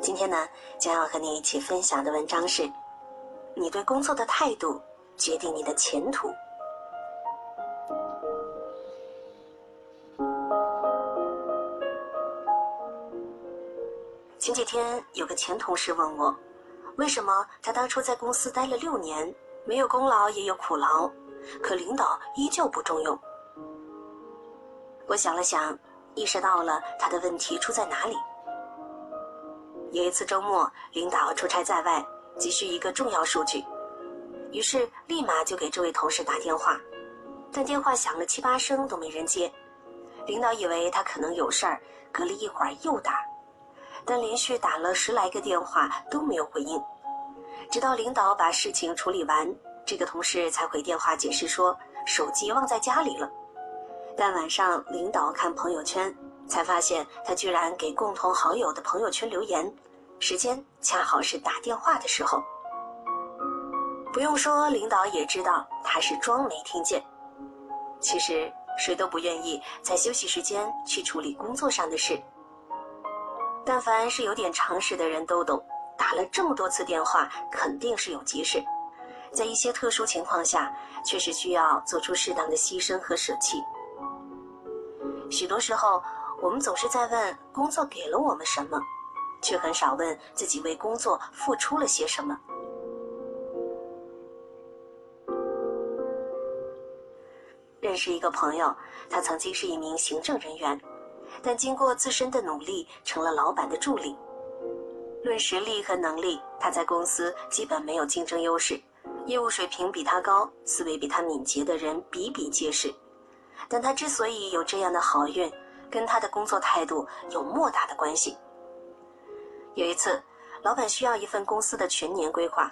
今天呢，将要和你一起分享的文章是：你对工作的态度决定你的前途。前几天有个前同事问我，为什么他当初在公司待了六年，没有功劳也有苦劳，可领导依旧不重用？我想了想，意识到了他的问题出在哪里。有一次周末，领导出差在外，急需一个重要数据，于是立马就给这位同事打电话，但电话响了七八声都没人接。领导以为他可能有事儿，隔了一会儿又打，但连续打了十来个电话都没有回应。直到领导把事情处理完，这个同事才回电话解释说手机忘在家里了。但晚上领导看朋友圈。才发现他居然给共同好友的朋友圈留言，时间恰好是打电话的时候。不用说，领导也知道他是装没听见。其实谁都不愿意在休息时间去处理工作上的事。但凡是有点常识的人都懂，打了这么多次电话，肯定是有急事。在一些特殊情况下，确实需要做出适当的牺牲和舍弃。许多时候。我们总是在问工作给了我们什么，却很少问自己为工作付出了些什么。认识一个朋友，他曾经是一名行政人员，但经过自身的努力，成了老板的助理。论实力和能力，他在公司基本没有竞争优势，业务水平比他高，思维比他敏捷的人比比皆是。但他之所以有这样的好运，跟他的工作态度有莫大的关系。有一次，老板需要一份公司的全年规划，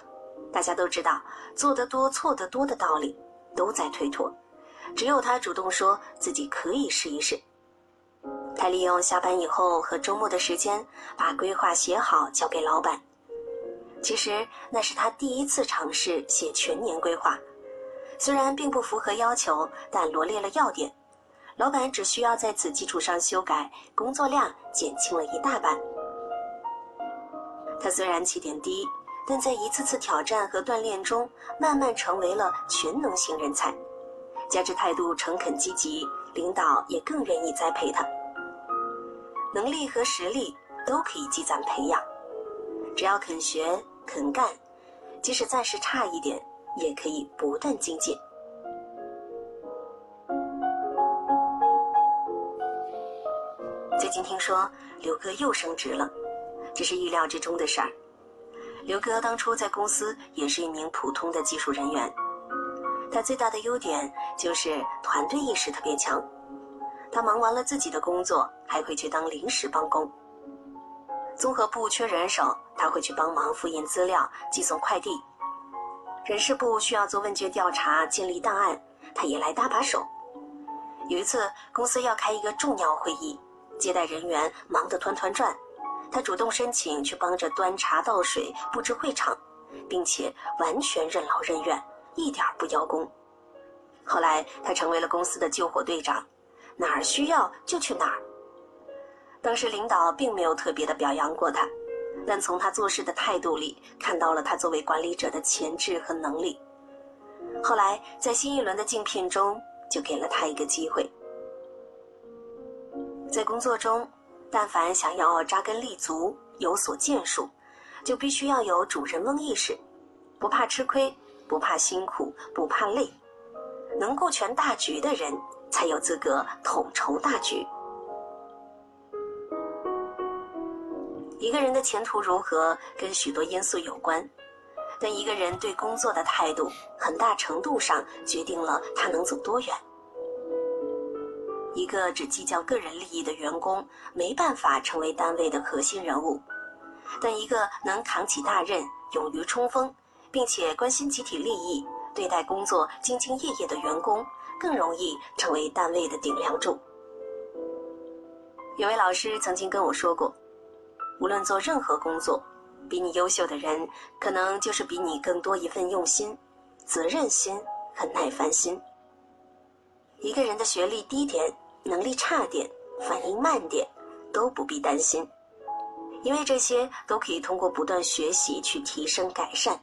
大家都知道做得多错得多的道理，都在推脱，只有他主动说自己可以试一试。他利用下班以后和周末的时间，把规划写好交给老板。其实那是他第一次尝试写全年规划，虽然并不符合要求，但罗列了要点。老板只需要在此基础上修改，工作量减轻了一大半。他虽然起点低，但在一次次挑战和锻炼中，慢慢成为了全能型人才。加之态度诚恳积极，领导也更愿意栽培他。能力和实力都可以积攒培养，只要肯学肯干，即使暂时差一点，也可以不断精进。最近听说刘哥又升职了，这是意料之中的事儿。刘哥当初在公司也是一名普通的技术人员，他最大的优点就是团队意识特别强。他忙完了自己的工作，还会去当临时帮工。综合部缺人手，他会去帮忙复印资料、寄送快递；人事部需要做问卷调查、建立档案，他也来搭把手。有一次，公司要开一个重要会议。接待人员忙得团团转，他主动申请去帮着端茶倒水、布置会场，并且完全任劳任怨，一点不邀功。后来他成为了公司的救火队长，哪儿需要就去哪儿。当时领导并没有特别的表扬过他，但从他做事的态度里看到了他作为管理者的潜质和能力。后来在新一轮的竞聘中，就给了他一个机会。在工作中，但凡想要扎根立足、有所建树，就必须要有主人翁意识，不怕吃亏，不怕辛苦，不怕累，能顾全大局的人，才有资格统筹大局。一个人的前途如何，跟许多因素有关，但一个人对工作的态度，很大程度上决定了他能走多远。一个只计较个人利益的员工，没办法成为单位的核心人物；但一个能扛起大任、勇于冲锋，并且关心集体利益、对待工作兢兢业业的员工，更容易成为单位的顶梁柱。有位老师曾经跟我说过，无论做任何工作，比你优秀的人，可能就是比你更多一份用心、责任心和耐烦心。一个人的学历低点。能力差点，反应慢点，都不必担心，因为这些都可以通过不断学习去提升改善。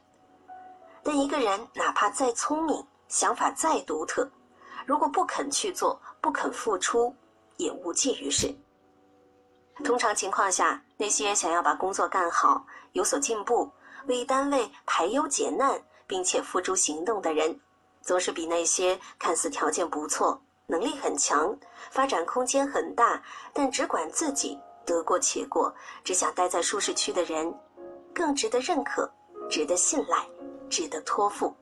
但一个人哪怕再聪明，想法再独特，如果不肯去做，不肯付出，也无济于事。通常情况下，那些想要把工作干好、有所进步、为单位排忧解难，并且付诸行动的人，总是比那些看似条件不错、能力很强、发展空间很大，但只管自己得过且过、只想待在舒适区的人，更值得认可、值得信赖、值得托付。